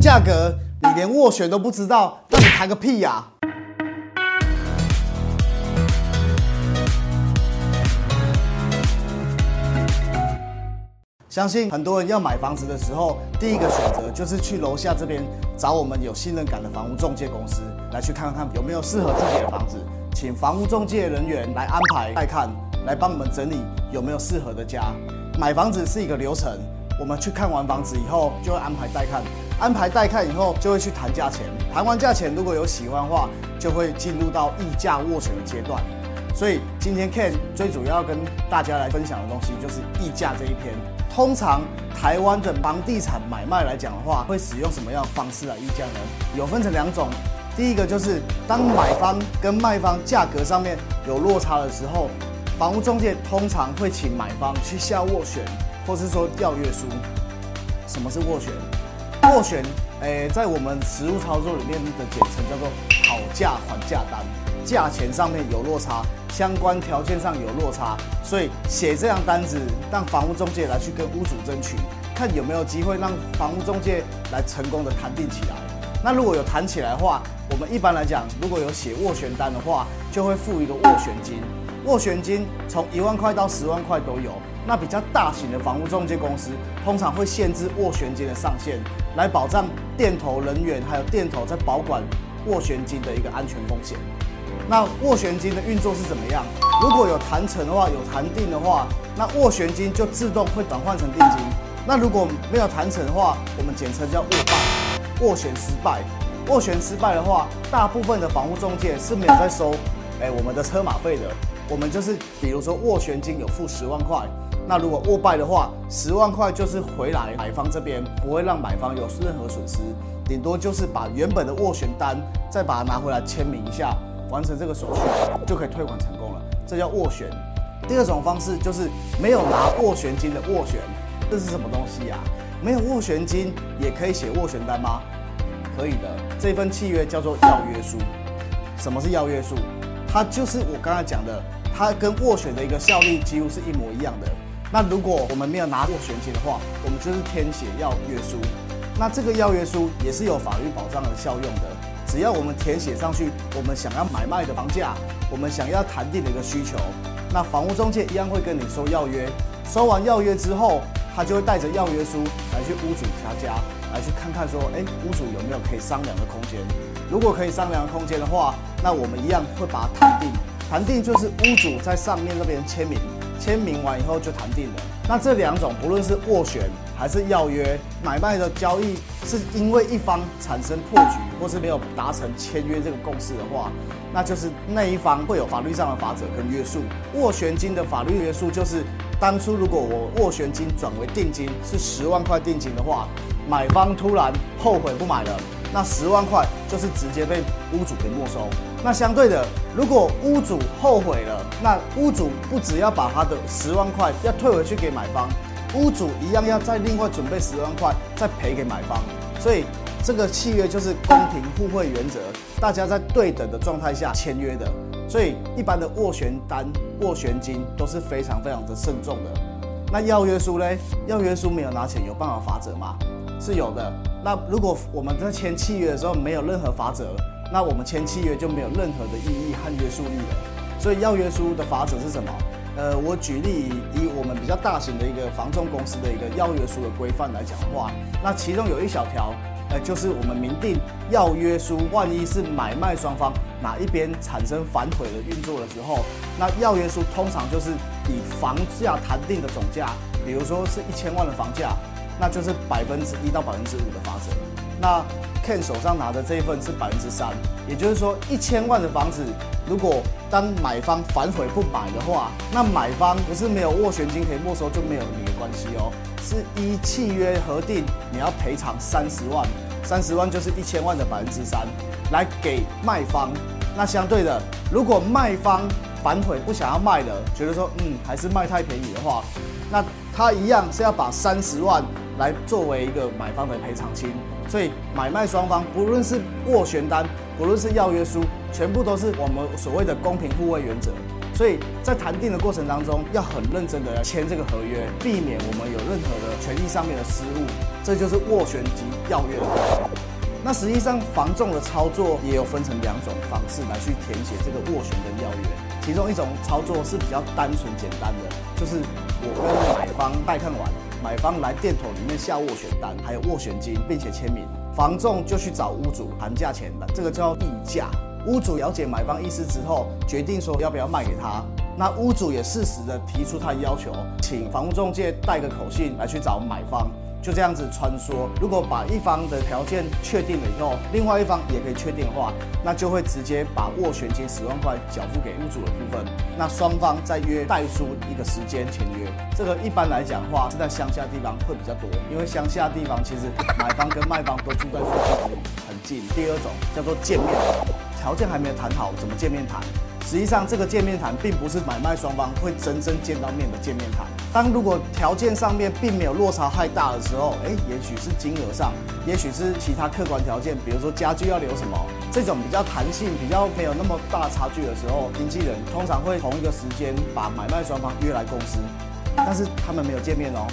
价格，你连斡旋都不知道，那你谈个屁呀、相信很多人要买房子的时候，第一个选择就是去楼下这边找我们有信任感的房屋中介公司来去看看有没有适合自己的房子，请房屋中介人员来安排带看，来帮我们整理有没有适合的家。买房子是一个流程，我们去看完房子以后就会安排带看，安排带看以后就会去谈价钱，谈完价钱如果有喜欢的话，就会进入到议价斡旋的阶段。所以今天 Ken 最主要跟大家来分享的东西就是议价这一篇。通常台湾的房地产买卖来讲的话，会使用什么样的方式来议价呢？有分成两种，第一个就是当买方跟卖方价格上面有落差的时候，房屋中介通常会请买方去下斡旋，或是说要约书。什么是斡旋？斡旋，诶、在我们实务操作里面的简称叫做讨价还价单，价钱上面有落差，相关条件上有落差，所以写这样单子，让房屋中介来去跟屋主争取，看有没有机会让房屋中介来成功的谈定起来。那如果有谈起来的话，我们一般来讲，如果有写斡旋单的话，就会付一个斡旋金。斡旋金从一万块到十万块都有。那比较大型的房屋中介公司，通常会限制斡旋金的上限，来保障电头人员还有电头在保管斡旋金的一个安全风险。那斡旋金的运作是怎么样？如果有谈成的话，有谈定的话，那斡旋金就自动会转换成定金。那如果没有谈成的话，我们简称叫斡败，斡旋失败。斡旋失败的话，大部分的房屋中介是没有在收，哎、我们的车马费的。我们就是比如说斡旋金有付十万块，那如果握败的话，十万块就是回来买方这边，不会让买方有任何损失，顶多就是把原本的斡旋单再把它拿回来签名一下，完成这个手续就可以退款成功了，这叫斡旋。第二种方式就是没有拿斡旋金的斡旋，这是什么东西呀、没有斡旋金也可以写斡旋单吗？可以的，这份契约叫做要约书。什么是要约书？它就是我刚才讲的，它跟斡旋的一个效力几乎是一模一样的。那如果我们没有拿过玄金的话，我们就是填写要约书。那这个要约书也是有法律保障的效用的。只要我们填写上去，我们想要买卖的房价，我们想要谈定的一个需求，那房屋中介一样会跟你收要约。收完要约之后，他就会带着要约书来去屋主他家，来去看看说，哎、屋主有没有可以商量的空间。如果可以商量的空间的话，那我们一样会把它谈定。谈定就是屋主在上面那边签名，签名完以后就谈定了。那这两种不论是斡旋还是要约，买卖的交易是因为一方产生破局，或是没有达成签约这个共识的话，那就是那一方会有法律上的法则跟约束。斡旋金的法律约束就是，当初如果我斡旋金转为定金是十万块定金的话，买方突然后悔不买了。那十万块就是直接被屋主给没收。那相对的，如果屋主后悔了，那屋主不只要把他的十万块要退回去给买方，屋主一样要再另外准备十万块再赔给买方。所以这个契约就是公平互惠原则，大家在对等的状态下签约的。所以一般的斡旋单、斡旋金都是非常非常的慎重的。那要约书嘞？要约书没有拿钱，有办法罚则吗？是有的。那如果我们在签契约的时候没有任何法则，那我们签契约就没有任何的意义和约束力了。所以要约书的法则是什么？呃，我举例以我们比较大型的一个房仲公司的一个要约书的规范来讲话，那其中有一小条，呃，就是我们明定要约书，万一是买卖双方哪一边产生反悔的运作的时候，那要约书通常就是以房价谈定的总价，比如说是一千万的房价，那就是百分之一到百分之五的罚则。那 Ken 手上拿的这一份是百分之三，也就是说一千万的房子，如果当买方反悔不买的话，那买方不是没有斡旋金可以没收就没有你的关系哦，是依契约核定你要赔偿三十万，三十万就是一千万的百分之三，来给卖方。那相对的，如果卖方反悔不想要卖了，觉得说嗯还是卖太便宜的话，那他一样是要把三十万来作为一个买方的赔偿金。所以买卖双方不论是斡旋单，不论是要约书，全部都是我们所谓的公平互惠原则。所以在谈定的过程当中，要很认真的来签这个合约，避免我们有任何的权益上面的失误。这就是斡旋及要约的过程。那实际上房仲的操作也有分成两种方式来去填写这个斡旋跟要约，其中一种操作是比较单纯简单的，就是我跟买方带看完，买方来店头里面下斡旋单，还有斡旋金，并且签名，房仲就去找屋主谈价钱的，这个叫议价。屋主了解买方意思之后，决定说要不要卖给他。那屋主也适时的提出他的要求，请房屋中介带个口信来去找买方。就这样子穿梭，如果把一方的条件确定了以后，另外一方也可以确定的话，那就会直接把斡旋金十万块缴付给屋主的部分，那双方再约代书一个时间签约。这个一般来讲的话是在乡下地方会比较多，因为乡下地方其实买方跟卖方都住在附近很近。第二种叫做见面谈，条件还没有谈好，怎么见面谈？实际上，这个见面谈并不是买卖双方会真正见到面的见面谈。当如果条件上面并没有落差太大的时候，哎，也许是金额上，也许是其他客观条件，比如说家具要留什么，这种比较弹性、比较没有那么大差距的时候，经纪人通常会同一个时间把买卖双方约来公司，但是他们没有见面哦。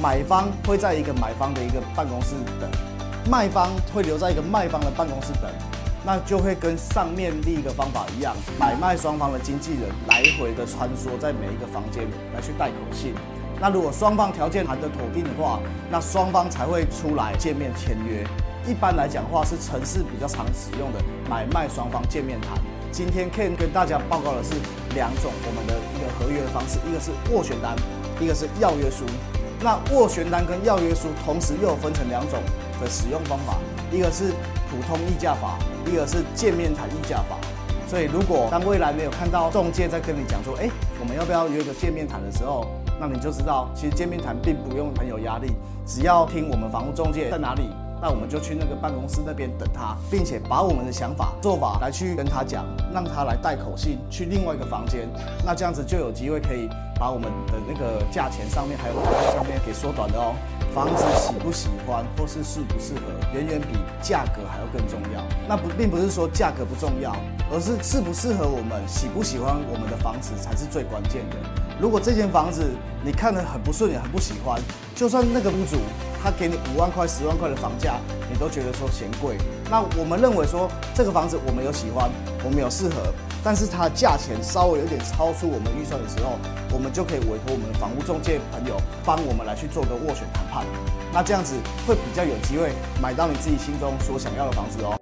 买方会在一个买方的一个办公室等，卖方会留在一个卖方的办公室等。那就会跟上面第一个方法一样，买卖双方的经纪人来回的穿梭在每一个房间来去带口信。那如果双方条件谈得妥定的话，那双方才会出来见面签约。一般来讲的话是城市比较常使用的买卖双方见面谈。今天 Ken 跟大家报告的是两种我们的一个合约的方式，一个是斡旋单，一个是要约书。那斡旋单跟要约书同时又分成两种的使用方法，一个是普通议价法。一个是见面谈议价法，所以如果当未来没有看到中介在跟你讲说，哎，我们要不要约个见面谈的时候，那你就知道，其实见面谈并不用很有压力，只要听我们房屋中介在哪里，那我们就去那个办公室那边等他，并且把我们的想法做法来去跟他讲，让他来带口信去另外一个房间，那这样子就有机会可以把我们的那个价钱上面还有上面给缩短的哦。房子喜不喜欢或是适不适合，远远比价格还要更重要。那不并不是说价格不重要，而是适不适合我们，喜不喜欢我们的房子才是最关键的。如果这间房子你看得很不顺眼、很不喜欢，就算那个屋主他给你五万块、十万块的房价，你都觉得说嫌贵。那我们认为说这个房子我们有喜欢，我们有适合。但是它价钱稍微有点超出我们预算的时候，我们就可以委托我们的房屋中介朋友帮我们来去做个斡旋谈判。那这样子会比较有机会买到你自己心中所想要的房子哦。